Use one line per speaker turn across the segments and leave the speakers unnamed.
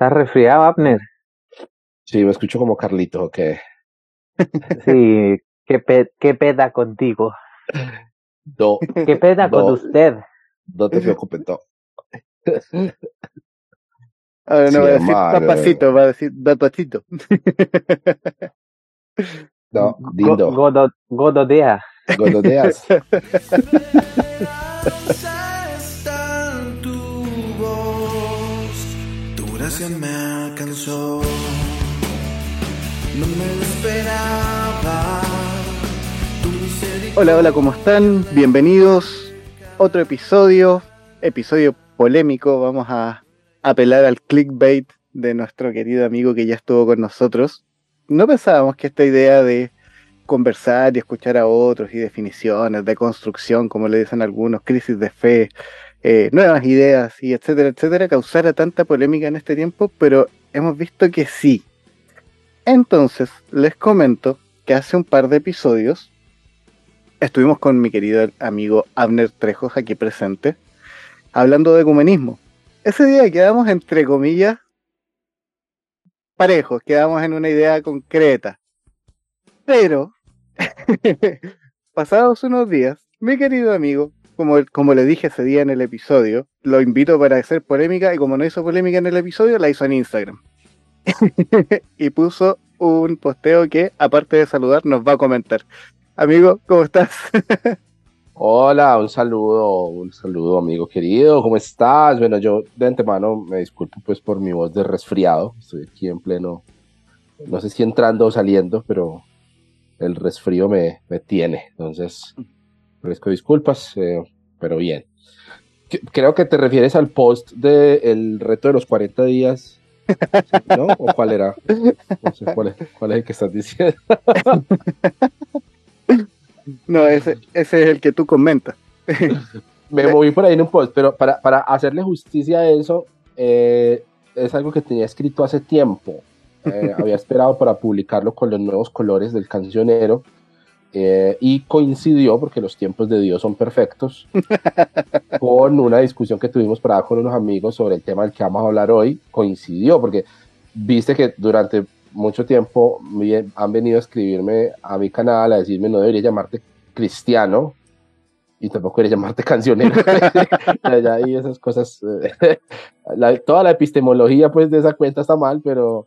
¿Estás resfriado, Abner?
Sí, me escucho como Carlito, ok.
Sí, qué, qué peda contigo.
Do,
qué peda con usted.
No te preocupes, no.
Ahora no va a decir papacito, va a decir datacito.
No, dindo.
Go, gododea.
Gododeas.
Hola, hola, ¿cómo están? Bienvenidos. Otro episodio, episodio polémico. Vamos a apelar al clickbait de nuestro querido amigo que ya estuvo con nosotros. No pensábamos que esta idea de conversar y escuchar a otros y definiciones de construcción, como le dicen algunos, crisis de fe, eh, nuevas ideas y etcétera, etcétera, causara tanta polémica en este tiempo, pero hemos visto que sí. Entonces, les comento que hace un par de episodios estuvimos con mi querido amigo Abner Trejos aquí presente, hablando de ecumenismo. Ese día quedamos entre comillas parejos, quedamos en una idea concreta. Pero, pasados unos días, mi querido amigo como, le dije ese día en el episodio, lo invito para hacer polémica y como no hizo polémica en el episodio, la hizo en Instagram. y puso un posteo que, aparte de saludar, nos va a comentar. Amigo, ¿cómo estás?
Hola, un saludo, un saludo amigo querido, ¿cómo estás? Bueno, yo de antemano me disculpo pues por mi voz de resfriado, estoy aquí en pleno, no sé si entrando o saliendo, pero el resfrío me, me tiene, entonces Ofrezco disculpas, eh, pero bien. Creo que te refieres al post del reto de los 40 días, ¿no? ¿O cuál era? No sé cuál es, cuál es el que estás diciendo.
no, ese, ese es el que tú comentas.
Me moví por ahí en un post, pero para, para hacerle justicia a eso, eh, es algo que tenía escrito hace tiempo. Eh, había esperado para publicarlo con los nuevos colores del cancionero eh, y coincidió, porque los tiempos de Dios son perfectos, con una discusión que tuvimos para con unos amigos sobre el tema del que vamos a hablar hoy. Coincidió, porque viste que durante mucho tiempo han venido a escribirme a mi canal a decirme no debería llamarte cristiano y tampoco debería llamarte cancionero. y esas cosas, eh, toda la epistemología pues de esa cuenta está mal, pero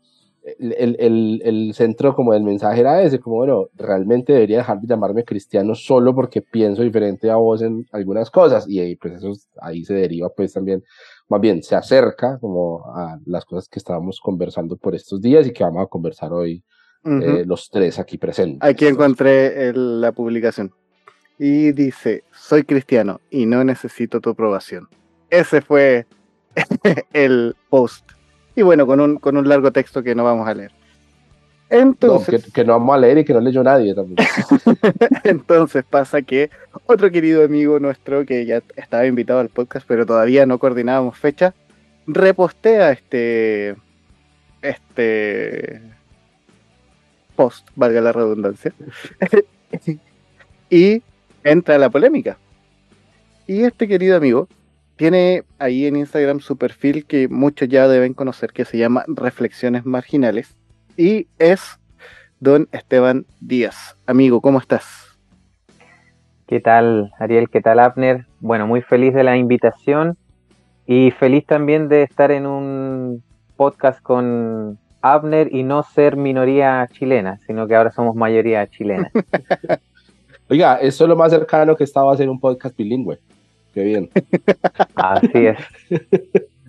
el, el, el, centro como del mensaje era ese, como bueno, realmente debería dejar de llamarme cristiano solo porque pienso diferente a vos en algunas cosas y ahí, pues eso ahí se deriva pues también, más bien se acerca como a las cosas que estábamos conversando por estos días y que vamos a conversar hoy eh, los tres aquí presentes.
Aquí encontré la publicación y dice, soy cristiano y no necesito tu aprobación. Ese fue el post y bueno, con un, con un largo texto que no vamos a leer.
Entonces, que, no vamos a leer y que no leyó nadie también.
Entonces pasa que otro querido amigo nuestro que ya estaba invitado al podcast, pero todavía no coordinábamos fecha, repostea este este post, valga la redundancia, y entra la polémica. Y este querido amigo tiene ahí en Instagram su perfil que muchos ya deben conocer, que se llama Reflexiones Marginales. Y es don Esteban Díaz. Amigo, ¿cómo estás?
¿Qué tal, Ariel? ¿Qué tal, Abner? Bueno, muy feliz de la invitación y feliz también de estar en un podcast con Abner y no ser minoría chilena, sino que ahora somos mayoría chilena.
Oiga, eso es lo más cercano que estaba a hacer un podcast bilingüe. Qué bien.
Así es.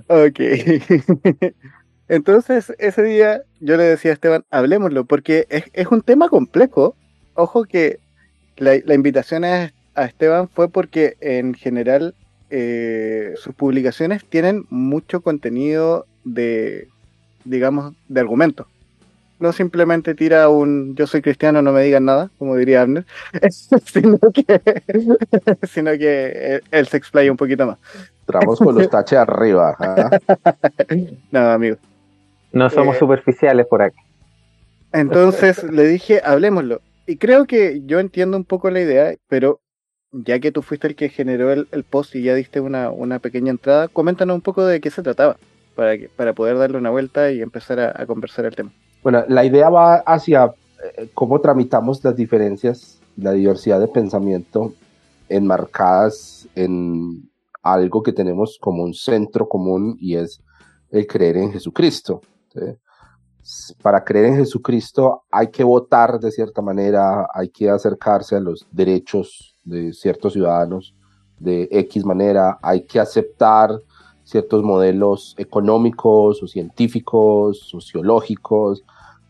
ok. Entonces, ese día yo le decía a Esteban, hablemoslo, porque es, un tema complejo. Ojo que la, invitación a, Esteban fue porque en general eh, sus publicaciones tienen mucho contenido de, digamos, de argumentos no simplemente tira un yo soy cristiano, no me digan nada, como diría Abner, sino que, sino que él se explaya un poquito más.
Tramos con los taches arriba. ¿ah?
no, amigo.
No somos eh, superficiales por aquí.
Entonces le dije, hablemoslo. Y creo que yo entiendo un poco la idea, pero ya que tú fuiste el que generó el, post y ya diste una, una pequeña entrada, coméntanos un poco de qué se trataba. para, que, para poder darle una vuelta y empezar a, conversar el tema.
Bueno, la idea va hacia eh, cómo tramitamos las diferencias, la diversidad de pensamiento enmarcadas en algo que tenemos como un centro común y es el creer en Jesucristo. Para creer en Jesucristo hay que votar de cierta manera, hay que acercarse a los derechos de ciertos ciudadanos de X manera, hay que aceptar ciertos modelos económicos o científicos, sociológicos,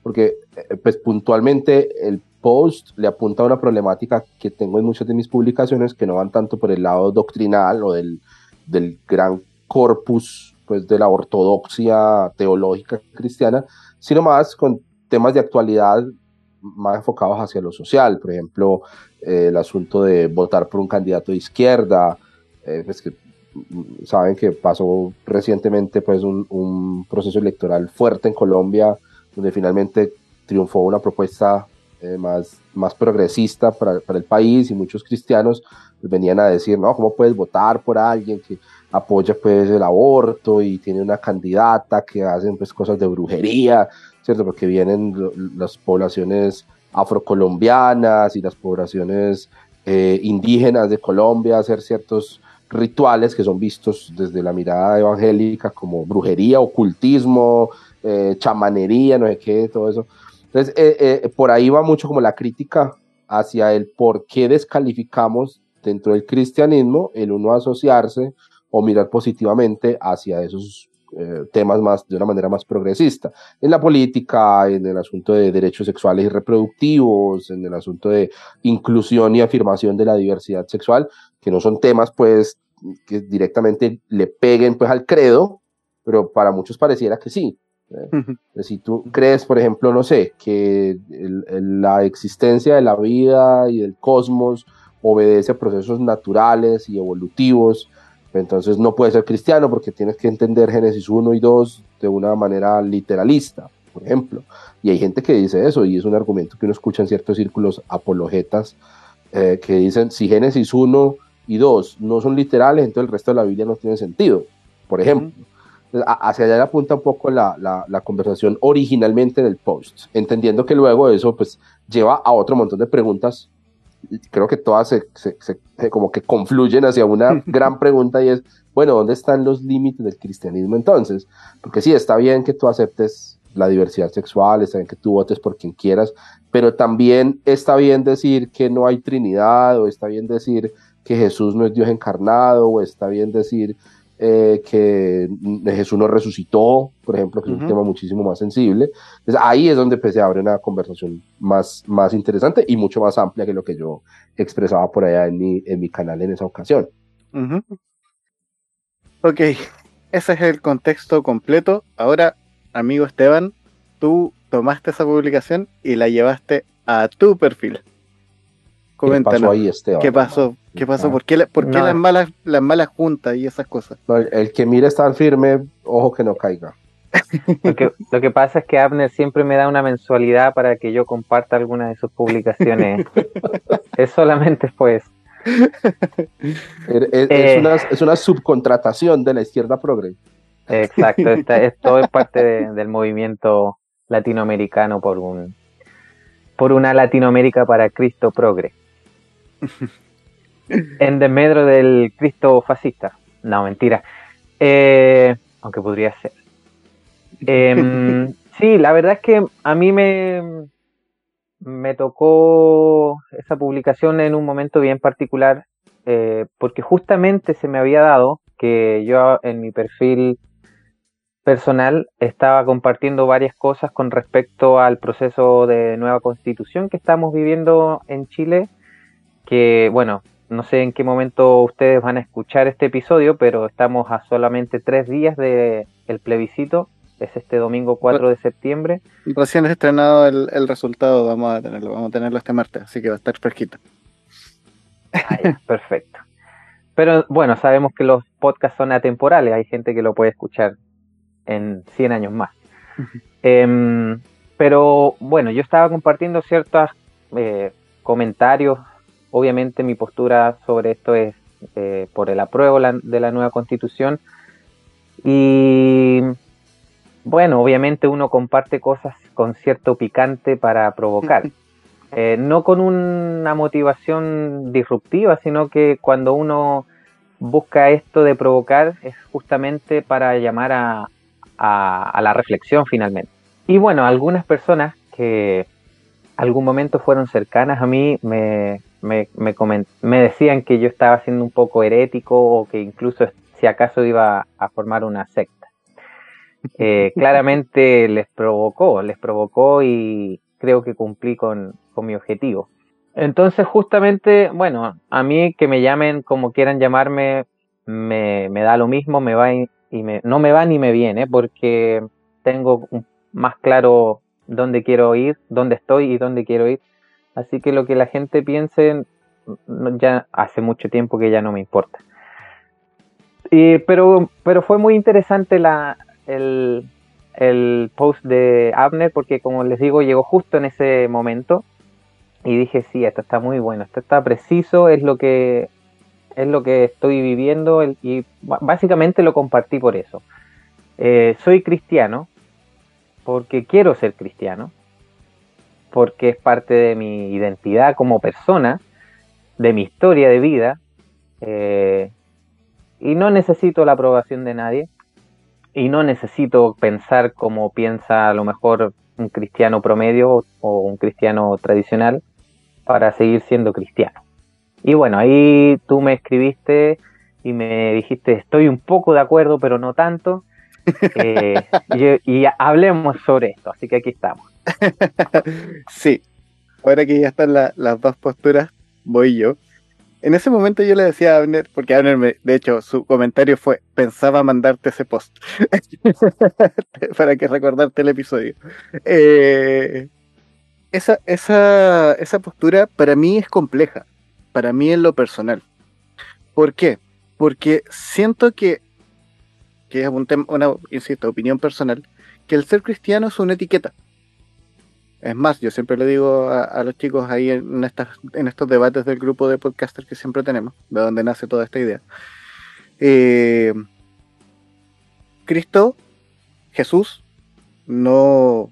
porque eh, pues puntualmente el post le apunta a una problemática que tengo en muchas de mis publicaciones que no van tanto por el lado doctrinal o del, del gran corpus pues de la ortodoxia teológica cristiana, sino más con temas de actualidad más enfocados hacia lo social, por ejemplo, eh, el asunto de votar por un candidato de izquierda, eh, pues que saben que pasó recientemente pues un, un, proceso electoral fuerte en Colombia, donde finalmente triunfó una propuesta eh, más, más progresista para, para, el país y muchos cristianos venían a decir, no, ¿cómo puedes votar por alguien que apoya pues el aborto y tiene una candidata que hacen pues cosas de brujería, ¿cierto? Porque vienen las poblaciones afrocolombianas y las poblaciones eh, indígenas de Colombia a hacer ciertos rituales que son vistos desde la mirada evangélica como brujería, ocultismo, eh, chamanería, no sé qué, todo eso. Entonces, eh, eh, por ahí va mucho como la crítica hacia el por qué descalificamos dentro del cristianismo el uno asociarse o mirar positivamente hacia esos eh, temas más de una manera más progresista. En la política, en el asunto de derechos sexuales y reproductivos, en el asunto de inclusión y afirmación de la diversidad sexual, que no son temas pues que directamente le peguen pues al credo, pero para muchos pareciera que sí. Si tú crees, por ejemplo, no sé, que la existencia de la vida y del cosmos obedece a procesos naturales y evolutivos, entonces no puedes ser cristiano porque tienes que entender Génesis 1 y 2 de una manera literalista, por ejemplo. Y hay gente que dice eso y es un argumento que uno escucha en ciertos círculos apologetas eh, que dicen si Génesis 1 y 2 no son literales, entonces el resto de la Biblia no tiene sentido, por ejemplo hacia allá apunta un poco la, la, conversación originalmente del post, entendiendo que luego eso pues lleva a otro montón de preguntas, creo que todas se, se, como que confluyen hacia una gran pregunta y es, bueno, ¿dónde están los límites del cristianismo entonces? Porque sí, está bien que tú aceptes la diversidad sexual, está bien que tú votes por quien quieras, pero también está bien decir que no hay Trinidad, o está bien decir que Jesús no es Dios encarnado, o está bien decir eh, que Jesús no resucitó, por ejemplo, que es un tema muchísimo más sensible. Entonces ahí es donde pues, se abre una conversación más, más interesante y mucho más amplia que lo que yo expresaba por allá en mi, en mi canal en esa ocasión.
Ok, ese es el contexto completo. Ahora, amigo Esteban, tú tomaste esa publicación y la llevaste a tu perfil.
Coméntanos. ¿Qué pasó ahí, Esteban?
¿Qué pasó? ¿Qué pasó? ¿Por qué, por qué las, malas, las malas juntas y esas cosas?
el, que mira estar firme, ojo que no caiga.
Lo que, lo que pasa es que Abner siempre me da una mensualidad para que yo comparta algunas de sus publicaciones. es solamente pues.
Es, eh. una, es, una, subcontratación de la izquierda progre.
Exacto, esto es parte del movimiento latinoamericano por un por una Latinoamérica para Cristo progre. en desmedro del Cristo fascista. No, mentira. Eh, aunque podría ser. Em, sí, la verdad es que a mí me, me tocó esa publicación en un momento bien particular, eh, porque justamente se me había dado que yo en mi perfil personal estaba compartiendo varias cosas con respecto al proceso de nueva constitución que estamos viviendo en Chile, que bueno, no sé en qué momento ustedes van a escuchar este episodio, pero estamos a solamente tres días del el plebiscito. Es este domingo 4 de septiembre.
Recién es estrenado el, resultado, vamos a tenerlo, vamos a tenerlo este martes, así que va a estar fresquito.
Perfecto. Pero bueno, sabemos que los podcasts son atemporales, hay gente que lo puede escuchar en 100 años más. Em, pero bueno, yo estaba compartiendo ciertos eh, comentarios Obviamente mi postura sobre esto es eh, por el apruebo de la nueva constitución Y bueno, obviamente uno comparte cosas con cierto picante para provocar. Eh, no con una motivación disruptiva, sino que cuando uno busca esto de provocar es justamente para llamar a, a, la reflexión finalmente. Y bueno, algunas personas que algún momento fueron cercanas a mí me, me, me, decían que yo estaba siendo un poco herético o que incluso si acaso iba a formar una secta. Eh, claramente les provocó, les provocó y creo que cumplí con, con mi objetivo. Entonces, justamente, bueno, a mí que me llamen como quieran llamarme, me, me da lo mismo, me va y, me, no me va ni me viene, porque tengo más claro dónde quiero ir, dónde estoy y dónde quiero ir. Así que lo que la gente piense, ya hace mucho tiempo que ya no me importa. Pero, pero fue muy interesante la, el, el post de Abner porque como les digo llegó justo en ese momento y dije sí esto está muy bueno esto está preciso es lo que es lo que estoy viviendo y básicamente lo compartí por eso eh, soy cristiano porque quiero ser cristiano porque es parte de mi identidad como persona de mi historia de vida eh, y no necesito la aprobación de nadie y no necesito pensar como piensa a lo mejor un cristiano promedio o un cristiano tradicional para seguir siendo cristiano. Y bueno, ahí tú me escribiste y me dijiste, estoy un poco de acuerdo, pero no tanto. Eh, y, hablemos sobre esto, así que aquí estamos.
sí, ahora que ya están las dos posturas, voy yo. En ese momento yo le decía a Abner, porque Abner, de hecho, su comentario fue, pensaba mandarte ese post, para que recordarte el episodio. Eh, esa, esa, esa postura para mí es compleja, para mí en lo personal. ¿Por qué? Porque siento que, que es un tema, una, insisto, opinión personal, que el ser cristiano es una etiqueta. Es más, yo siempre le digo a, los chicos ahí en, estas, en estos debates del grupo de podcasters que siempre tenemos, de donde nace toda esta idea. Eh, Cristo, Jesús, no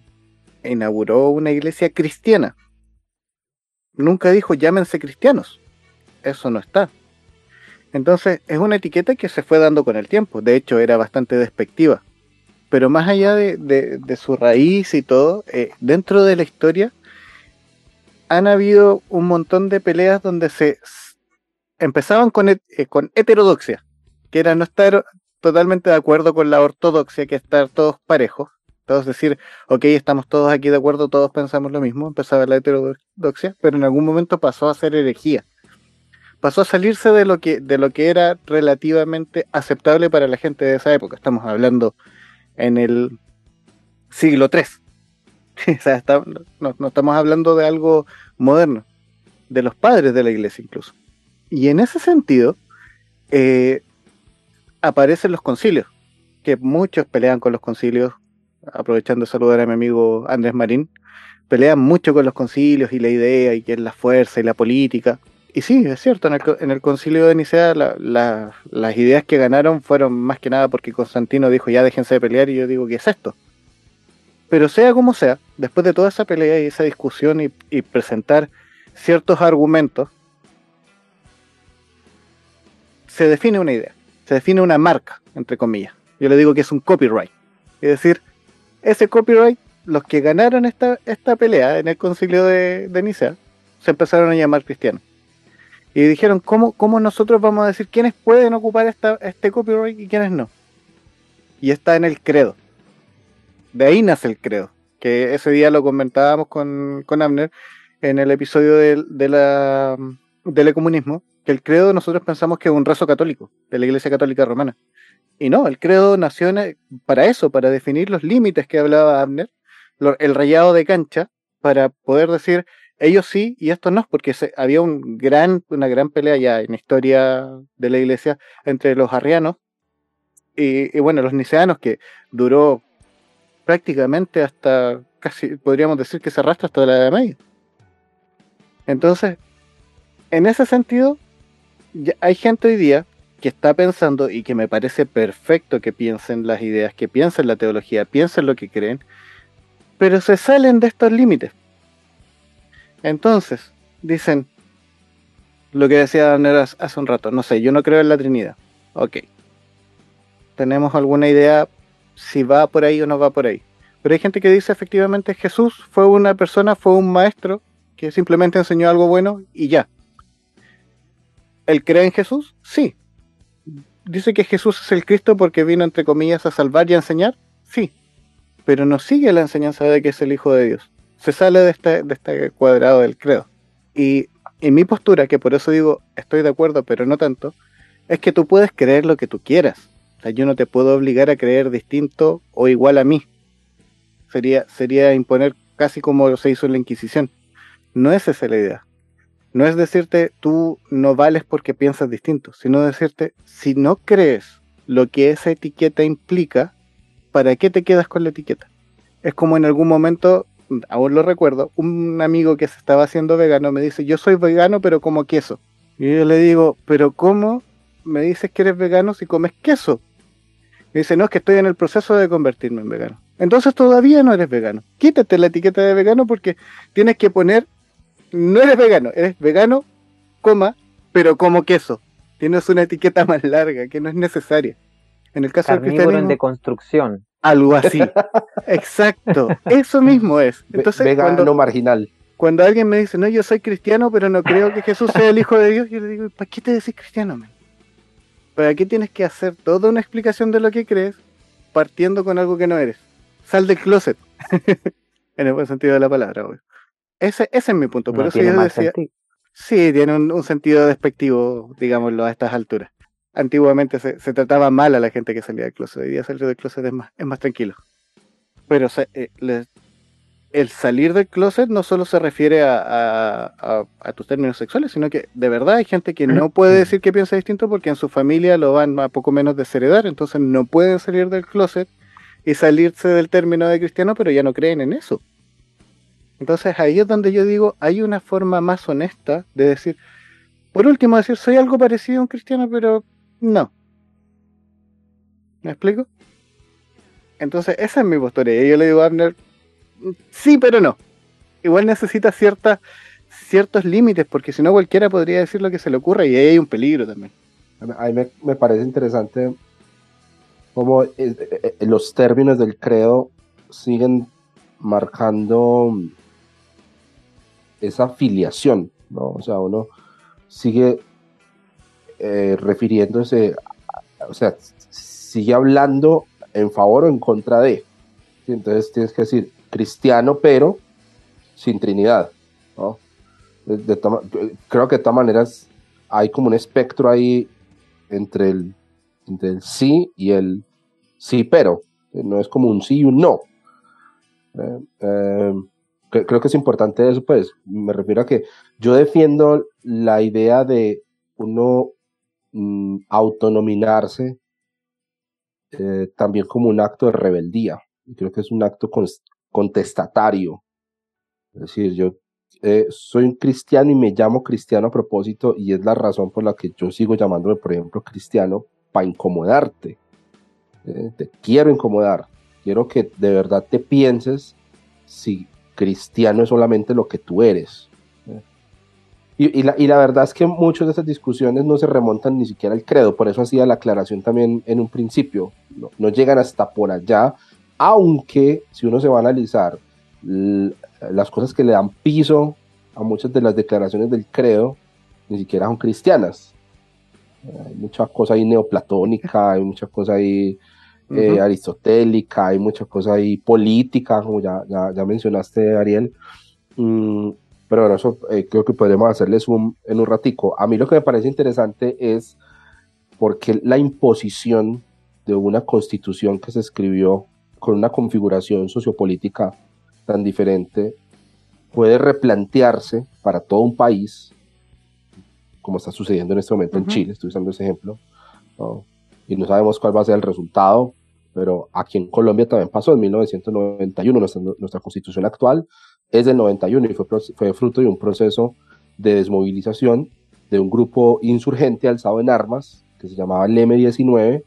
inauguró una iglesia cristiana. Nunca dijo llámense cristianos. Eso no está. Entonces es una etiqueta que se fue dando con el tiempo. De hecho era bastante despectiva pero más allá de, su raíz y todo, eh, dentro de la historia han habido un montón de peleas donde se empezaban con, eh, con heterodoxia, que era no estar totalmente de acuerdo con la ortodoxia, que estar todos parejos, todos decir, ok, estamos todos aquí de acuerdo, todos pensamos lo mismo, empezaba la heterodoxia, pero en algún momento pasó a ser herejía. Pasó a salirse de lo que, de lo que era relativamente aceptable para la gente de esa época. Estamos hablando en el siglo III. o sea, no, estamos hablando de algo moderno, de los padres de la iglesia incluso. Y en ese sentido, eh, aparecen los concilios, que muchos pelean con los concilios, aprovechando de saludar a mi amigo Andrés Marín, pelean mucho con los concilios y la idea y que es la fuerza y la política. Y sí, es cierto, en el, concilio de Nicea las ideas que ganaron fueron más que nada porque Constantino dijo ya déjense de pelear y yo digo que es esto. Pero sea como sea, después de toda esa pelea y esa discusión y, presentar ciertos argumentos, se define una idea, se define una marca, entre comillas. Yo le digo que es un copyright. Es decir, ese copyright, los que ganaron esta, esta pelea en el concilio de, de Nicea, se empezaron a llamar cristianos. Y dijeron, ¿cómo, ¿cómo nosotros vamos a decir quiénes pueden ocupar esta, este copyright y quiénes no? Y está en el credo. De ahí nace el credo. Que ese día lo comentábamos con, con Abner en el episodio de, la, del comunismo, que el credo nosotros pensamos que es un rezo católico, de la Iglesia Católica Romana. Y no, el credo nació para eso, para definir los límites que hablaba Abner, el rayado de cancha, para poder decir, ellos sí y estos no, porque había un gran, una gran pelea ya en la historia de la iglesia entre los arrianos y, bueno, los niceanos, que duró prácticamente hasta, casi podríamos decir que se arrastra hasta la Edad Media. Entonces, en ese sentido, hay gente hoy día que está pensando y que me parece perfecto que piensen las ideas, que piensen la teología, piensen lo que creen, pero se salen de estos límites. Entonces, dicen lo que decía Daniel hace un rato, no sé, yo no creo en la Trinidad. Ok. Tenemos alguna idea si va por ahí o no va por ahí. Pero hay gente que dice efectivamente Jesús fue una persona, fue un maestro que simplemente enseñó algo bueno y ya. ¿Él cree en Jesús? Sí. ¿Dice que Jesús es el Cristo porque vino, entre comillas, a salvar y a enseñar? Sí. Pero no sigue la enseñanza de que es el Hijo de Dios. Se sale de este, de este cuadrado del credo. Y en mi postura, que por eso digo estoy de acuerdo, pero no tanto, es que tú puedes creer lo que tú quieras. Yo no te puedo obligar a creer distinto o igual a mí sería, sería imponer casi como se hizo en la Inquisición. No es esa la idea. No es decirte tú no vales porque piensas distinto, sino decirte si no crees lo que esa etiqueta implica, ¿para qué te quedas con la etiqueta? Es como en algún momento, aún lo recuerdo, un amigo que se estaba haciendo vegano me dice, yo soy vegano pero como queso. Y yo le digo, pero ¿cómo me dices que eres vegano si comes queso? Y dice, no, es que estoy en el proceso de convertirme en vegano entonces todavía no eres vegano. Quítate la etiqueta de vegano porque tienes que poner, no eres vegano, eres vegano, coma, pero como queso. Tienes una etiqueta más larga que no es necesaria. En el caso del cristianismo,
de construcción.
Algo así. Exacto. Eso mismo es. Entonces,
vegano cuando, marginal.
Cuando alguien me dice, no, yo soy cristiano, pero no creo que Jesús sea el Hijo de Dios, yo le digo, ¿para qué te decís cristiano, man? ¿Para qué tienes que hacer toda una explicación de lo que crees partiendo con algo que no eres? sal del closet. en el buen sentido de la palabra, Ese, ese es mi punto. Por eso yo decía. Sí, tiene un, sentido despectivo, digámoslo, a estas alturas. Antiguamente se, trataba mal a la gente que salía del closet. Hoy día salir del closet es más, es más tranquilo. Pero eh, el salir del closet no solo se refiere a, a, tus términos sexuales, sino que de verdad hay gente que no puede decir que piensa distinto porque en su familia lo van a poco menos desheredar, entonces no pueden salir del closet y salirse del término de cristiano, pero ya no creen en eso. Entonces ahí es donde yo digo, hay una forma más honesta de decir, por último, decir, soy algo parecido a un cristiano, pero no. ¿Me explico? Entonces esa es mi postura. Y yo le digo a Abner, sí, pero no. Igual necesita ciertos límites, porque si no cualquiera podría decir lo que se le ocurra y ahí hay un peligro también.
A mí me, me parece interesante como eh, eh, eh, los términos del credo siguen marcando esa filiación, ¿no? O sea, uno sigue refiriéndose, o sea, sigue hablando en favor o en contra de. Entonces tienes que decir cristiano, pero sin Trinidad, ¿no? creo que de todas maneras hay como un espectro ahí entre el del sí y el sí, pero. No es como un sí y un no. Eh, eh, creo que es importante eso, pues. Me refiero a que yo defiendo la idea de uno mm, autonominarse eh, también como un acto de rebeldía. Y creo que es un acto contestatario. Es decir, yo soy un cristiano y me llamo cristiano a propósito y es la razón por la que yo sigo llamándome, por ejemplo, cristiano, para incomodarte. Eh, te quiero incomodar. Quiero que de verdad te pienses si cristiano es solamente lo que tú eres. Eh, y, la, y, la, verdad es que muchas de esas discusiones no se remontan ni siquiera al credo, por eso hacía la aclaración también en un principio, no, no llegan hasta por allá, aunque si uno se va a analizar las cosas que le dan piso a muchas de las declaraciones del credo, ni siquiera son cristianas hay mucha cosa ahí neoplatónica, hay mucha cosa ahí eh, aristotélica, hay mucha cosa ahí política, como ya, ya, mencionaste, Ariel. Mm, pero bueno, eso eh, creo que podremos hacerles un, en un ratico. A mí lo que me parece interesante es porque la imposición de una constitución que se escribió con una configuración sociopolítica tan diferente puede replantearse para todo un país como está sucediendo en este momento en Chile, estoy usando ese ejemplo, y no sabemos cuál va a ser el resultado, pero aquí en Colombia también pasó en 1991, nuestra, nuestra constitución actual es del 91 y fue, fue fruto de un proceso de desmovilización de un grupo insurgente alzado en armas que se llamaba el M19,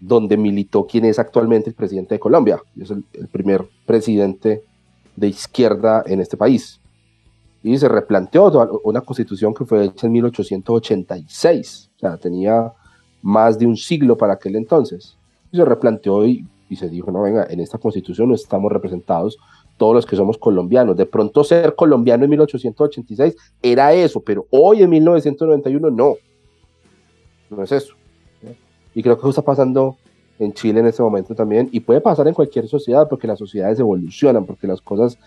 donde militó quien es actualmente el presidente de Colombia. Es el, el primer presidente de izquierda en este país. Y se replanteó una constitución que fue hecha en 1886, o sea, tenía más de un siglo para aquel entonces. Y se replanteó y, y se dijo, no, venga, en esta constitución no estamos representados todos los que somos colombianos. De pronto ser colombiano en 1886 era eso, pero hoy en 1991 no. No es eso. Y creo que eso está pasando en Chile en este momento también, y puede pasar en cualquier sociedad, porque las sociedades evolucionan, porque las cosas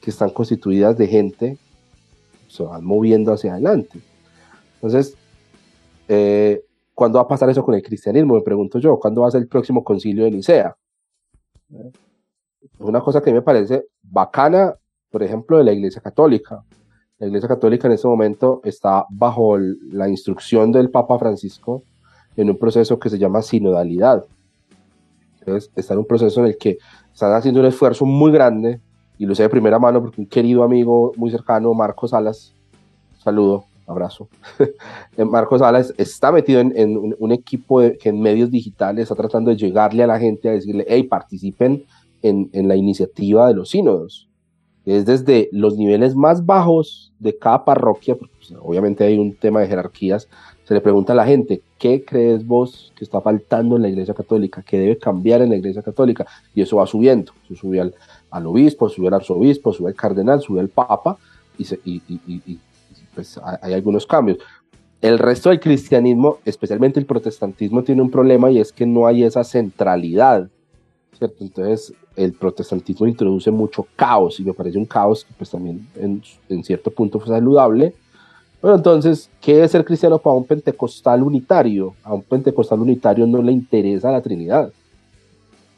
que están constituidas de gente se van moviendo hacia adelante. Entonces, eh, ¿cuándo va a pasar eso con el cristianismo? Me pregunto yo, ¿cuándo va a ser el próximo concilio de Nicea? Una cosa que me parece bacana, por ejemplo, de la Iglesia Católica. La Iglesia Católica en este momento está bajo la instrucción del Papa Francisco en un proceso que se llama sinodalidad. Entonces, está en un proceso en el que están haciendo un esfuerzo muy grande, y lo sé de primera mano porque un querido amigo muy cercano, Marcos Salas, saludo, abrazo. Marcos Salas está metido en, un, equipo que en medios digitales está tratando de llegarle a la gente a decirle, hey, participen en, en la iniciativa de los sínodos. Es desde los niveles más bajos de cada parroquia, porque pues, obviamente hay un tema de jerarquías, se le pregunta a la gente, ¿qué crees vos que está faltando en la Iglesia Católica? ¿Qué debe cambiar en la Iglesia Católica? Y eso va subiendo. Eso sube al, al obispo, sube al arzobispo, sube al cardenal, sube al papa, y, se, y, y, y pues hay algunos cambios. El resto del cristianismo, especialmente el protestantismo, tiene un problema y es que no hay esa centralidad, ¿cierto? Entonces, el protestantismo introduce mucho caos y me parece un caos que pues también en, en cierto punto fue saludable, bueno, entonces, ¿qué es ser cristiano para un pentecostal unitario? A un pentecostal unitario no le interesa la Trinidad.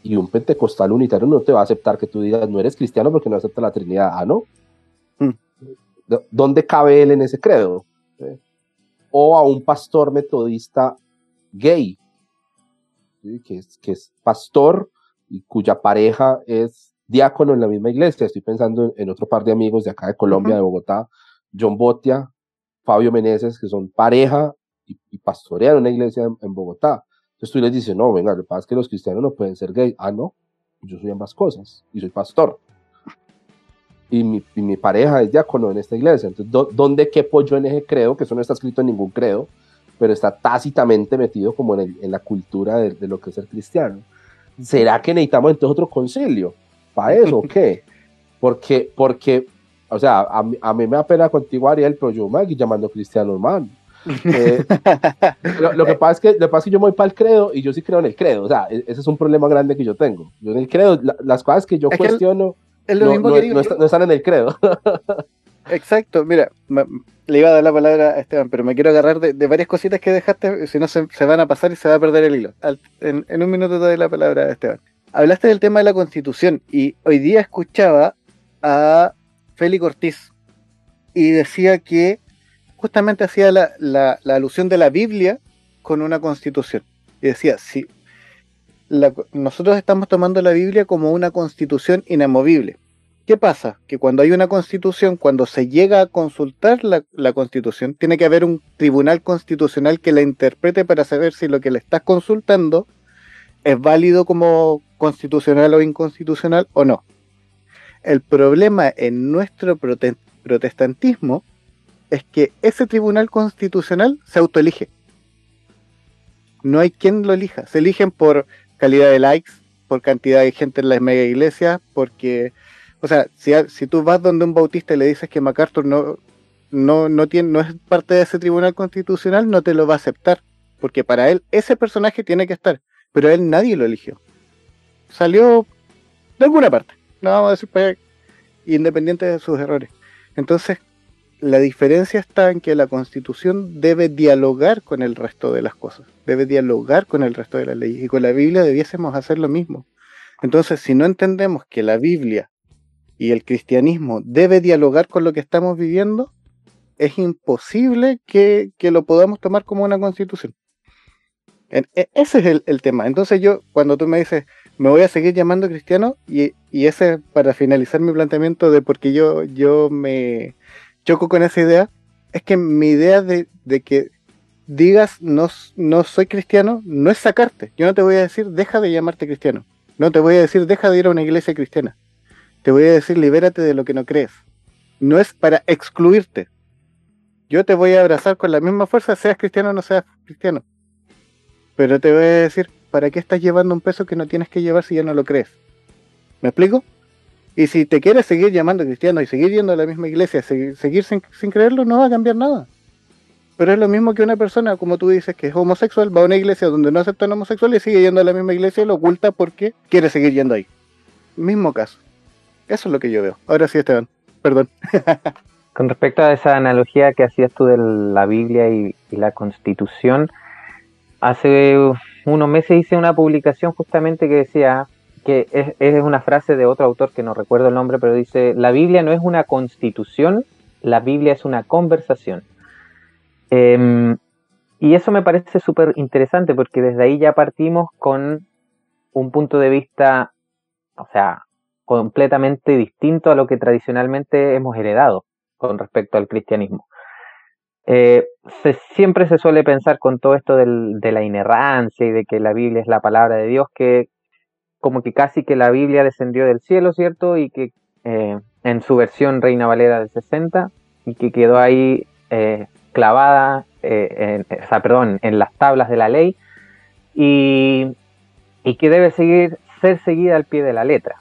Y un pentecostal unitario no te va a aceptar que tú digas, no eres cristiano porque no acepta la Trinidad. Ah, ¿no? Hmm. ¿Dónde cabe él en ese credo? O a un pastor metodista gay, que, es, que es pastor y cuya pareja es diácono en la misma iglesia. Estoy pensando en, otro par de amigos de acá de Colombia, de Bogotá, John Botia, Fabio Meneses, que son pareja y, y pastorean una iglesia en, Bogotá. Entonces tú les dices, no, venga, lo que pasa es que los cristianos no pueden ser gay. Ah, no, yo soy ambas cosas y soy pastor. Y mi, y mi pareja es diácono en esta iglesia. Entonces, ¿dónde quepo yo en ese credo? Que eso no está escrito en ningún credo, pero está tácitamente metido como en, el, en la cultura de, de, lo que es ser cristiano. ¿Será que necesitamos entonces otro concilio? ¿Para eso o qué? Porque, porque o sea, a, a, mí me da pena contigo, Ariel, pero yo me llamando cristiano, hermano. Eh, lo, lo, que pasa es que, lo que pasa es que yo me voy para el credo y yo sí creo en el credo. O sea, e, ese es un problema grande que yo tengo. Yo en el credo, la, las cosas que yo es cuestiono
que no,
no,
que
no, están, no, están en el credo.
Exacto, mira, le iba a dar la palabra a Esteban, pero me quiero agarrar de, varias cositas que dejaste, si no se, van a pasar y se va a perder el hilo. En un minuto te doy la palabra a Esteban. Hablaste del tema de la constitución y hoy día escuchaba a Félix Ortiz y decía que justamente hacía la, la, la, alusión de la Biblia con una constitución. Y decía, si la, nosotros estamos tomando la Biblia como una constitución inamovible. ¿Qué pasa? Que cuando hay una constitución, cuando se llega a consultar la, constitución, tiene que haber un tribunal constitucional que la interprete para saber si lo que le estás consultando es válido como constitucional o inconstitucional o no. El problema en nuestro protestantismo es que ese tribunal constitucional se autoelige. No hay quien lo elija. Se eligen por calidad de likes, por cantidad de gente en las mega iglesias, porque, o sea, si, si tú vas donde un bautista y le dices que MacArthur no, no, no, tiene, no es parte de ese tribunal constitucional, no te lo va a aceptar. Porque para él ese personaje tiene que estar. Pero él nadie lo eligió. Salió de alguna parte no vamos a decir pues, independiente de sus errores. Entonces, la diferencia está en que la constitución debe dialogar con el resto de las cosas, debe dialogar con el resto de las leyes y con la Biblia debiésemos hacer lo mismo. Entonces, si no entendemos que la Biblia y el cristianismo debe dialogar con lo que estamos viviendo, es imposible que, que lo podamos tomar como una constitución. E, ese es el, el tema. Entonces yo, cuando tú me dices, me voy a seguir llamando cristiano y, y ese para finalizar mi planteamiento de por qué yo, yo me choco con esa idea, es que mi idea de, de, que digas no, no soy cristiano, no es sacarte. Yo no te voy a decir deja de llamarte cristiano. No te voy a decir deja de ir a una iglesia cristiana. Te voy a decir libérate de lo que no crees. No es para excluirte. Yo te voy a abrazar con la misma fuerza, seas cristiano o no seas cristiano. Pero te voy a decir, ¿para qué estás llevando un peso que no tienes que llevar si ya no lo crees? ¿Me explico? Y si te quieres seguir llamando cristiano y seguir yendo a la misma iglesia, seguir, sin, creerlo, no va a cambiar nada. Pero es lo mismo que una persona, como tú dices, que es homosexual, va a una iglesia donde no aceptan homosexuales y sigue yendo a la misma iglesia y lo oculta porque quiere seguir yendo ahí. Mismo caso. Eso es lo que yo veo. Ahora sí, Esteban. Perdón.
Con respecto a esa analogía que hacías tú de la Biblia y, la Constitución, hace unos meses hice una publicación justamente que decía que es, una frase de otro autor que no recuerdo el nombre, pero dice, la Biblia no es una constitución, la Biblia es una conversación. Em, y eso me parece súper interesante porque desde ahí ya partimos con un punto de vista, o sea, completamente distinto a lo que tradicionalmente hemos heredado con respecto al cristianismo. Eh, siempre se suele pensar con todo esto de la inerrancia y de que la Biblia es la palabra de Dios, que como que casi que la Biblia descendió del cielo, ¿cierto? Y que eh, en su versión Reina Valera del 60 y que quedó ahí eh, clavada, en, o sea, perdón, en las tablas de la ley y, y que debe seguir, ser seguida al pie de la letra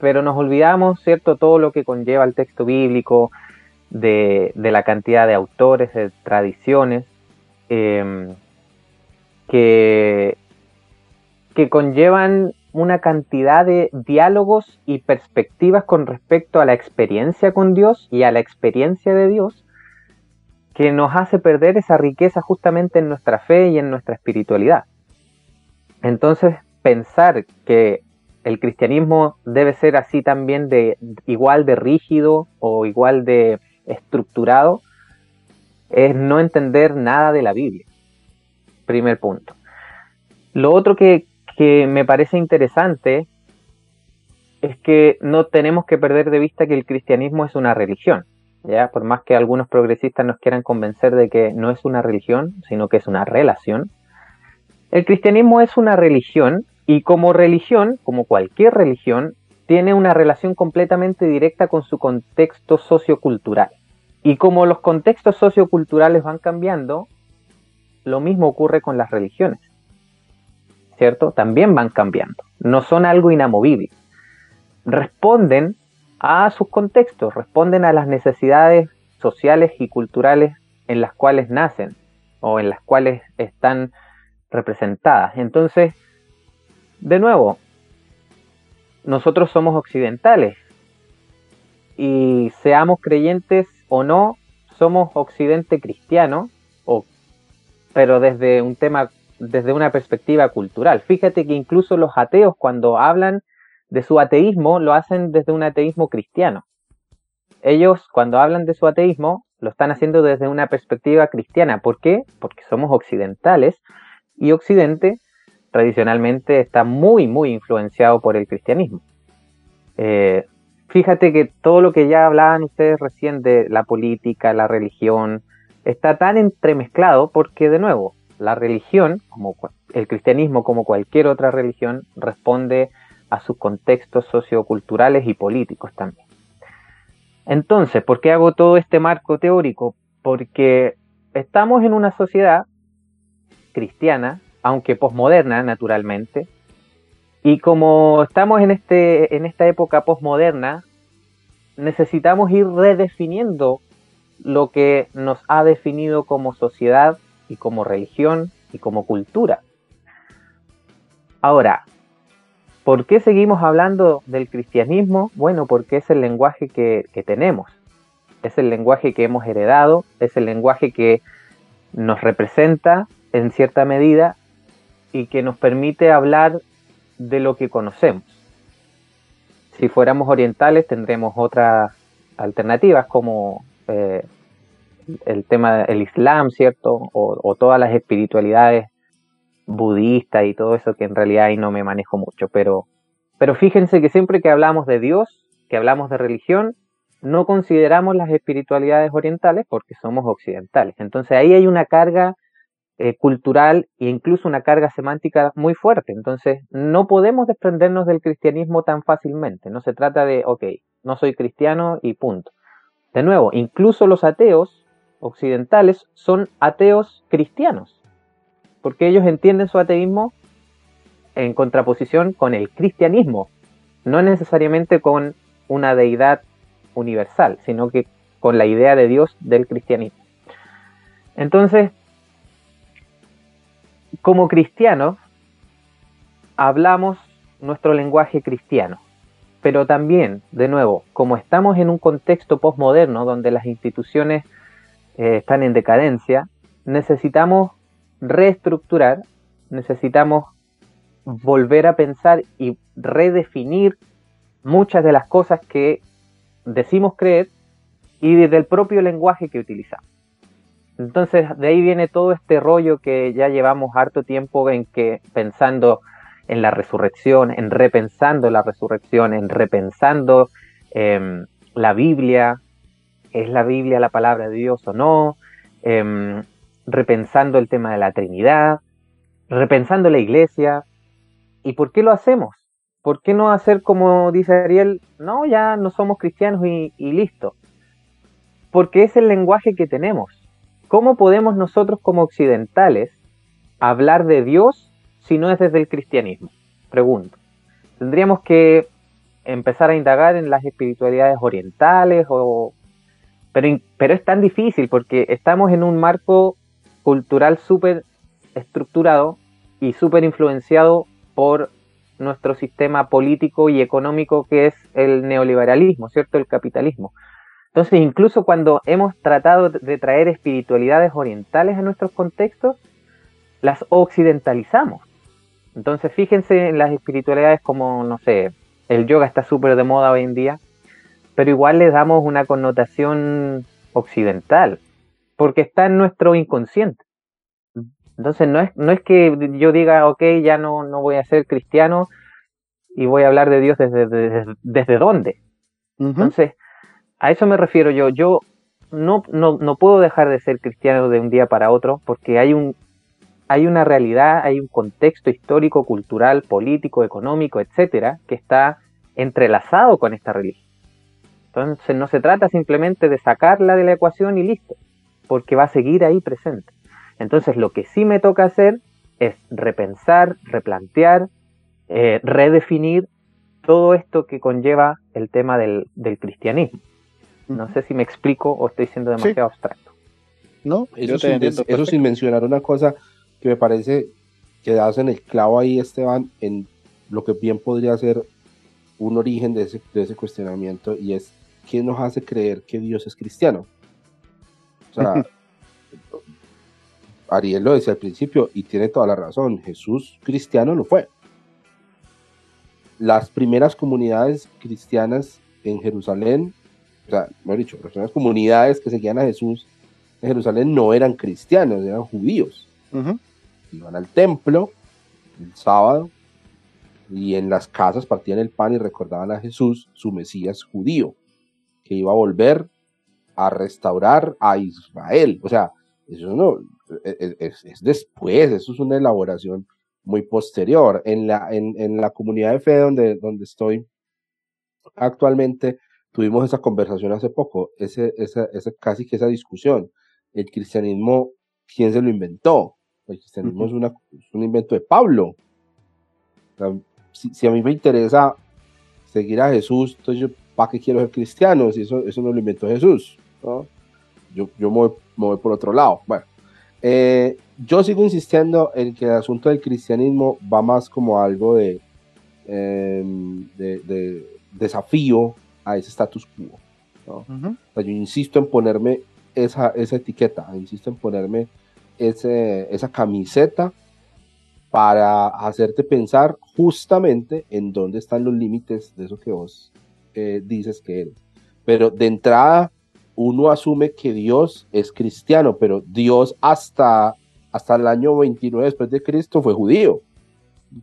pero nos olvidamos, ¿cierto?, todo lo que conlleva el texto bíblico, de, la cantidad de autores, de tradiciones, em, que, que conllevan una cantidad de diálogos y perspectivas con respecto a la experiencia con Dios y a la experiencia de Dios, que nos hace perder esa riqueza justamente en nuestra fe y en nuestra espiritualidad. Entonces, pensar que el cristianismo debe ser así también de igual de rígido o igual de estructurado, es no entender nada de la Biblia. Primer punto. Lo otro que, que me parece interesante es que no tenemos que perder de vista que el cristianismo es una religión. ¿ya? Por más que algunos progresistas nos quieran convencer de que no es una religión, sino que es una relación. El cristianismo es una religión y como religión, como cualquier religión, tiene una relación completamente directa con su contexto sociocultural. Y como los contextos socioculturales van cambiando, lo mismo ocurre con las religiones. ¿Cierto? También van cambiando. No son algo inamovible. Responden a sus contextos, responden a las necesidades sociales y culturales en las cuales nacen o en las cuales están representadas. Entonces, de nuevo, nosotros somos occidentales y seamos creyentes o no, somos occidente cristiano, o, pero desde un tema, desde una perspectiva cultural. Fíjate que incluso los ateos cuando hablan de su ateísmo lo hacen desde un ateísmo cristiano. Ellos cuando hablan de su ateísmo lo están haciendo desde una perspectiva cristiana. ¿Por qué? Porque somos occidentales y Occidente tradicionalmente está muy, muy influenciado por el cristianismo. Eh, fíjate que todo lo que ya hablaban ustedes recién de la política, la religión, está tan entremezclado porque, de nuevo, la religión, el cristianismo, como cualquier otra religión, responde a sus contextos socioculturales y políticos también. Entonces, ¿por qué hago todo este marco teórico? Porque estamos en una sociedad cristiana aunque posmoderna, naturalmente. Y como estamos en, este, en esta época posmoderna, necesitamos ir redefiniendo lo que nos ha definido como sociedad y como religión y como cultura. Ahora, ¿por qué seguimos hablando del cristianismo? Bueno, porque es el lenguaje que, que tenemos, es el lenguaje que hemos heredado, es el lenguaje que nos representa en cierta medida y que nos permite hablar de lo que conocemos. Si fuéramos orientales tendremos otras alternativas como eh, el tema del Islam, ¿cierto? O, todas las espiritualidades budistas y todo eso que en realidad ahí no me manejo mucho. Pero, pero fíjense que siempre que hablamos de Dios, que hablamos de religión, no consideramos las espiritualidades orientales porque somos occidentales. Entonces ahí hay una carga eh, cultural e incluso una carga semántica muy fuerte. Entonces, no podemos desprendernos del cristianismo tan fácilmente. No se trata de, ok, no soy cristiano y punto. De nuevo, incluso los ateos occidentales son ateos cristianos, porque ellos entienden su ateísmo en contraposición con el cristianismo, no necesariamente con una deidad universal, sino que con la idea de Dios del cristianismo. Entonces, como cristianos, hablamos nuestro lenguaje cristiano, pero también, de nuevo, como estamos en un contexto postmoderno donde las instituciones eh, están en decadencia, necesitamos reestructurar, necesitamos volver a pensar y redefinir muchas de las cosas que decimos creer y desde el propio lenguaje que utilizamos. Entonces, de ahí viene todo este rollo que ya llevamos harto tiempo en que pensando en la resurrección, en repensando la resurrección, en repensando em, la Biblia, ¿es la Biblia la palabra de Dios o no? Em, repensando el tema de la Trinidad, repensando la iglesia. ¿Y por qué lo hacemos? ¿Por qué no hacer como dice Ariel? No, ya no somos cristianos y listo. Porque es el lenguaje que tenemos ¿Cómo podemos nosotros como occidentales hablar de Dios si no es desde el cristianismo? Pregunto. Tendríamos que empezar a indagar en las espiritualidades orientales o pero, pero es tan difícil porque estamos en un marco cultural súper estructurado y súper influenciado por nuestro sistema político y económico que es el neoliberalismo, ¿cierto? El capitalismo. Entonces, incluso cuando hemos tratado de traer espiritualidades orientales a nuestros contextos, las occidentalizamos. Entonces, fíjense en las espiritualidades como, no sé, el yoga está súper de moda hoy en día, pero igual les damos una connotación occidental, porque está en nuestro inconsciente. Entonces, no es, no es que yo diga, ok, ya no, no voy a ser cristiano y voy a hablar de Dios desde, desde, dónde. Entonces, a eso me refiero yo. Yo no, no, no, puedo dejar de ser cristiano de un día para otro porque hay, un, hay una realidad, hay un contexto histórico, cultural, político, económico, etcétera, que está entrelazado con esta religión. Entonces no se trata simplemente de sacarla de la ecuación y listo, porque va a seguir ahí presente. Entonces lo que sí me toca hacer es repensar, replantear, eh, redefinir todo esto que conlleva el tema del, del cristianismo. No sé si me explico o estoy siendo demasiado abstracto.
No, eso, sin, eso sin mencionar una cosa que me parece que das en el clavo ahí, Esteban, en lo que bien podría ser un origen de ese, de ese cuestionamiento y es ¿quién nos hace creer que Dios es cristiano? O sea, Ariel lo decía al principio y tiene toda la razón, Jesús cristiano no fue. Las primeras comunidades cristianas en Jerusalén o sea, mejor dicho, las comunidades que seguían a Jesús en Jerusalén no eran cristianos, eran judíos. Iban al templo el sábado y en las casas partían el pan y recordaban a Jesús, su Mesías judío, que iba a volver a restaurar a Israel. O sea, eso no e, e, es, después, eso es una elaboración muy posterior. En la, en, en la comunidad de fe donde, donde estoy actualmente, tuvimos esa conversación hace poco, ese, esa, casi que esa discusión. El cristianismo, ¿quién se lo inventó? El cristianismo es, una, un invento de Pablo. si, a mí me interesa seguir a Jesús, entonces yo, ¿para qué quiero ser cristiano? Si eso, eso no lo inventó Jesús. Yo, yo me, voy, por otro lado. Bueno, eh, yo sigo insistiendo en que el asunto del cristianismo va más como algo de, em, de, de desafío a ese status quo. yo insisto en ponerme esa, esa etiqueta, insisto en ponerme ese, esa camiseta para hacerte pensar justamente en dónde están los límites de eso que vos eh, dices que eres. Pero de entrada, uno asume que Dios es cristiano, pero Dios hasta, hasta el año 29 después de Cristo fue judío.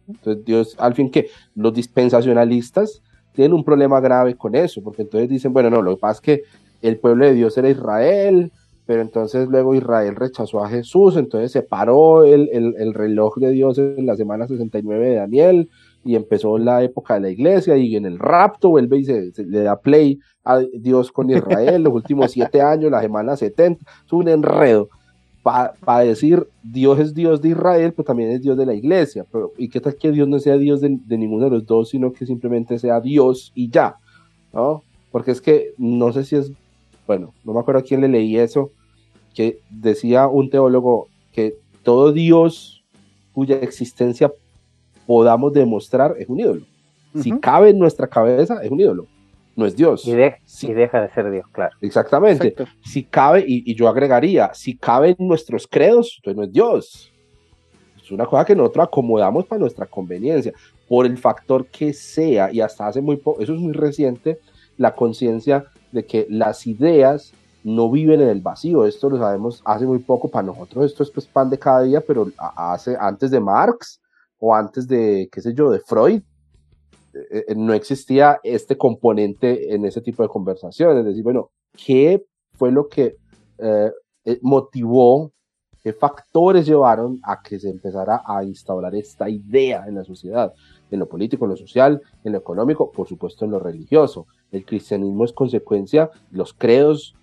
Entonces Dios, al fin que los dispensacionalistas tienen un problema grave con eso, porque entonces dicen, bueno, no, lo que pasa es que el pueblo de Dios era Israel pero entonces luego Israel rechazó a Jesús, entonces se paró el, el, reloj de Dios en la semana 69 de Daniel y empezó la época de la iglesia y en el rapto vuelve y se, le da play a Dios con Israel los últimos siete años, la semana 70, es un enredo para decir Dios es Dios de Israel, pero también es Dios de la iglesia. Pero, ¿Y qué tal que Dios no sea Dios de, de, ninguno de los dos, sino que simplemente sea Dios y ya? ¿no? Porque es que no sé si es, bueno, no me acuerdo a quién le leí eso, que decía un teólogo que todo Dios cuya existencia podamos demostrar es un ídolo. Si cabe en nuestra cabeza, es un ídolo. No es Dios.
Y, deja de ser Dios, claro.
Exactamente. Si cabe, y, yo agregaría, si cabe en nuestros credos, entonces no es Dios. Es una cosa que nosotros acomodamos para nuestra conveniencia, por el factor que sea, y hasta hace muy poco, eso es muy reciente, la conciencia de que las ideas no viven en el vacío. Esto lo sabemos hace muy poco para nosotros. Esto es pues pan de cada día, pero hace antes de Marx o antes de, qué sé yo, de Freud, no existía este componente en ese tipo de conversaciones. Es decir, bueno, ¿qué fue lo que eh, motivó, qué factores llevaron a que se empezara a instaurar esta idea en la sociedad? En lo político, en lo social, en lo económico, por supuesto en lo religioso. El cristianismo es consecuencia, los credos,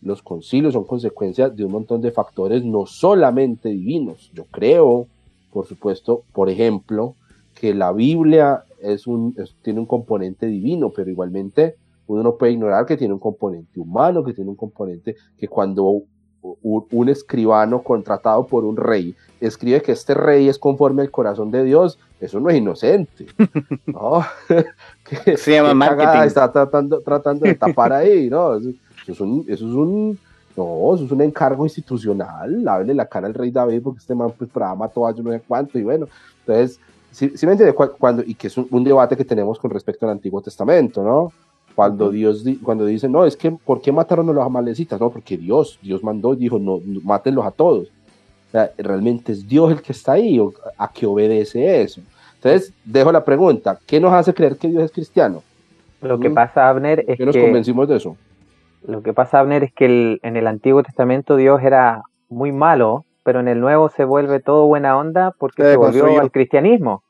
los concilios son consecuencia de un montón de factores no solamente divinos. Yo creo, por supuesto, por ejemplo, que la Biblia es un, tiene un componente divino, pero igualmente uno no puede ignorar que tiene un componente humano, que tiene un componente que cuando un, escribano contratado por un rey escribe que este rey es conforme al corazón de Dios, eso no es inocente. ¿no?
Se llama marketing.
Está tratando, tratando de tapar ahí, ¿no? Eso, es un, eso es un no, eso es un encargo institucional, lávele la cara al rey David porque este man pues para mató a yo no sé cuánto y bueno, entonces sí, me entiende cuando, y que es un, debate que tenemos con respecto al Antiguo Testamento, ¿no? Cuando Dios cuando dice, no, es que, ¿por qué mataron a los amalecitas? No, porque Dios, Dios mandó y dijo, no, mátenlos a todos. O sea, realmente es Dios el que está ahí, o a que obedece eso. Entonces, dejo la pregunta, ¿qué nos hace creer que Dios es cristiano?
Lo que pasa, Abner, es
¿Qué nos convencimos de eso?
Lo que pasa, Abner, es que en el Antiguo Testamento Dios era muy malo, pero en el nuevo se vuelve todo buena onda porque se, volvió al cristianismo.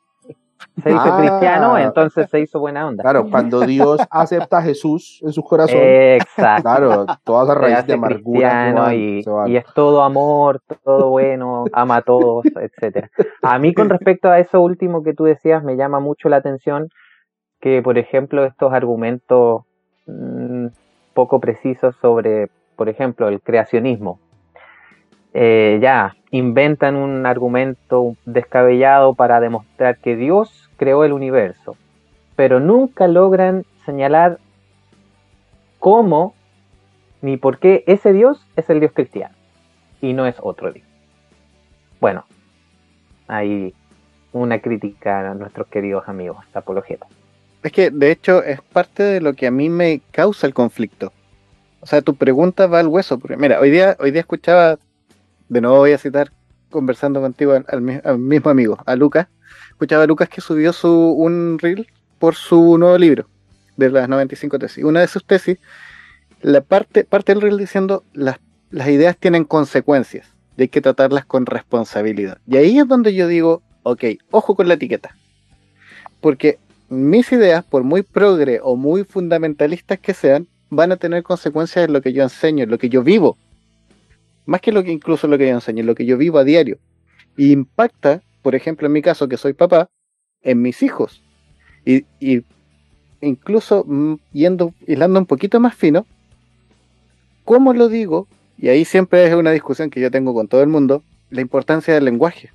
Se hizo ah. cristiano, entonces se hizo buena onda.
Claro, cuando Dios acepta a Jesús en su corazón.
Exacto.
Claro, toda esa raíz de amargura.
y, y, es todo amor, todo bueno, ama a todos, etcétera. A mí con respecto a eso último que tú decías, me llama mucho la atención que, por ejemplo, estos argumentos mmm, poco precisos sobre, por ejemplo, el creacionismo eh, ya inventan un argumento descabellado para demostrar que Dios creó el universo, pero nunca logran señalar cómo ni por qué ese Dios es el Dios cristiano y no es otro Dios. Bueno, hay una crítica a nuestros queridos amigos apologetas.
Es que de hecho es parte de lo que a mí me causa el conflicto. O sea, tu pregunta va al hueso. Porque, mira, hoy día, hoy día escuchaba de nuevo voy a citar conversando contigo al, mismo amigo, a Lucas. Escuchaba a Lucas que subió su, un reel por su nuevo libro de las 95 tesis. Una de sus tesis, la parte, parte del reel diciendo las, las ideas tienen consecuencias y hay que tratarlas con responsabilidad. Y ahí es donde yo digo, ok, ojo con la etiqueta. Porque mis ideas, por muy progre o muy fundamentalistas que sean, van a tener consecuencias en lo que yo enseño, en lo que yo vivo más que lo que incluso lo que yo enseño, lo que yo vivo a diario. Y impacta, por ejemplo, en mi caso, que soy papá, en mis hijos. Y, incluso mm, yendo, hilando un poquito más fino, ¿cómo lo digo? Y ahí siempre es una discusión que yo tengo con todo el mundo, la importancia del lenguaje.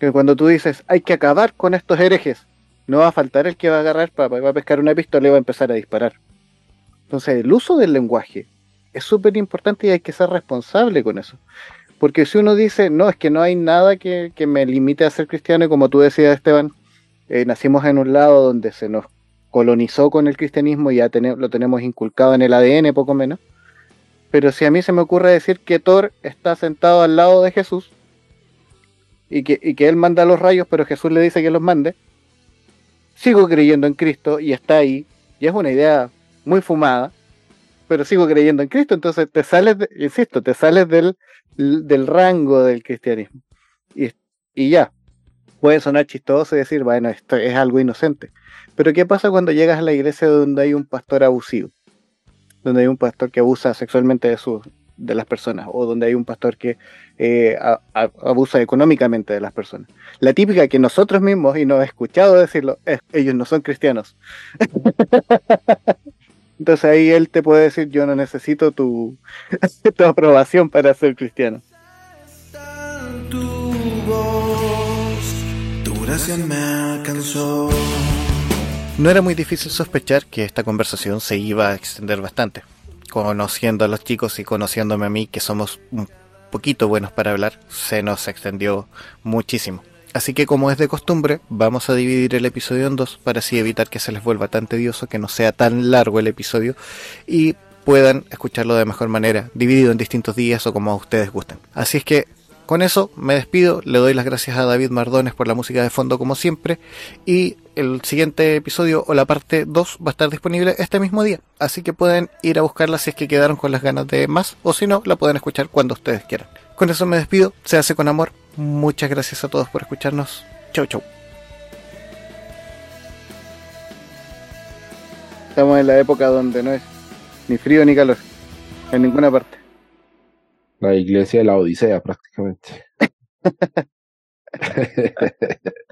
Que cuando tú dices, hay que acabar con estos herejes, no va a faltar el que va a agarrar, para, va a pescar una pistola y va a empezar a disparar. Entonces, el uso del lenguaje es súper importante y hay que ser responsable con eso. Porque si uno dice, no, es que no hay nada que, me limite a ser cristiano, y como tú decías, Esteban, eh, nacimos en un lado donde se nos colonizó con el cristianismo y ya lo tenemos inculcado en el ADN, poco menos. Pero si a mí se me ocurre decir que Thor está sentado al lado de Jesús y que, y que él manda los rayos, pero Jesús le dice que los mande, sigo creyendo en Cristo y está ahí, y es una idea muy fumada, pero sigo creyendo en Cristo, entonces te sales, insisto, te sales del, del rango del cristianismo. Y, y ya, puede sonar chistoso y decir, bueno, esto es algo inocente. Pero ¿qué pasa cuando llegas a la iglesia donde hay un pastor abusivo? Donde hay un pastor que abusa sexualmente de, sus de las personas o donde hay un pastor que eh, abusa económicamente de las personas. La típica que nosotros mismos, y nos he escuchado decirlo, es ellos no son cristianos. Entonces ahí él te puede decir, yo no necesito tu, tu aprobación para ser cristiano. No era muy difícil sospechar que esta conversación se iba a extender bastante. Conociendo a los chicos y conociéndome a mí, que somos un poquito buenos para hablar, se nos extendió muchísimo. Así que como es de costumbre, vamos a dividir el episodio en dos para así evitar que se les vuelva tan tedioso, que no sea tan largo el episodio y puedan escucharlo de mejor manera, dividido en distintos días o como a ustedes gusten. Así es que con eso me despido, le doy las gracias a David Mardones por la música de fondo como siempre y el siguiente episodio o la parte 2 va a estar disponible este mismo día, así que pueden ir a buscarla si es que quedaron con las ganas de más o si no, la pueden escuchar cuando ustedes quieran. Con eso me despido, se hace con amor, muchas gracias a todos por escucharnos, chau chau. Estamos en la época donde no es ni frío ni calor, en ninguna parte.
La iglesia de la Odisea, prácticamente.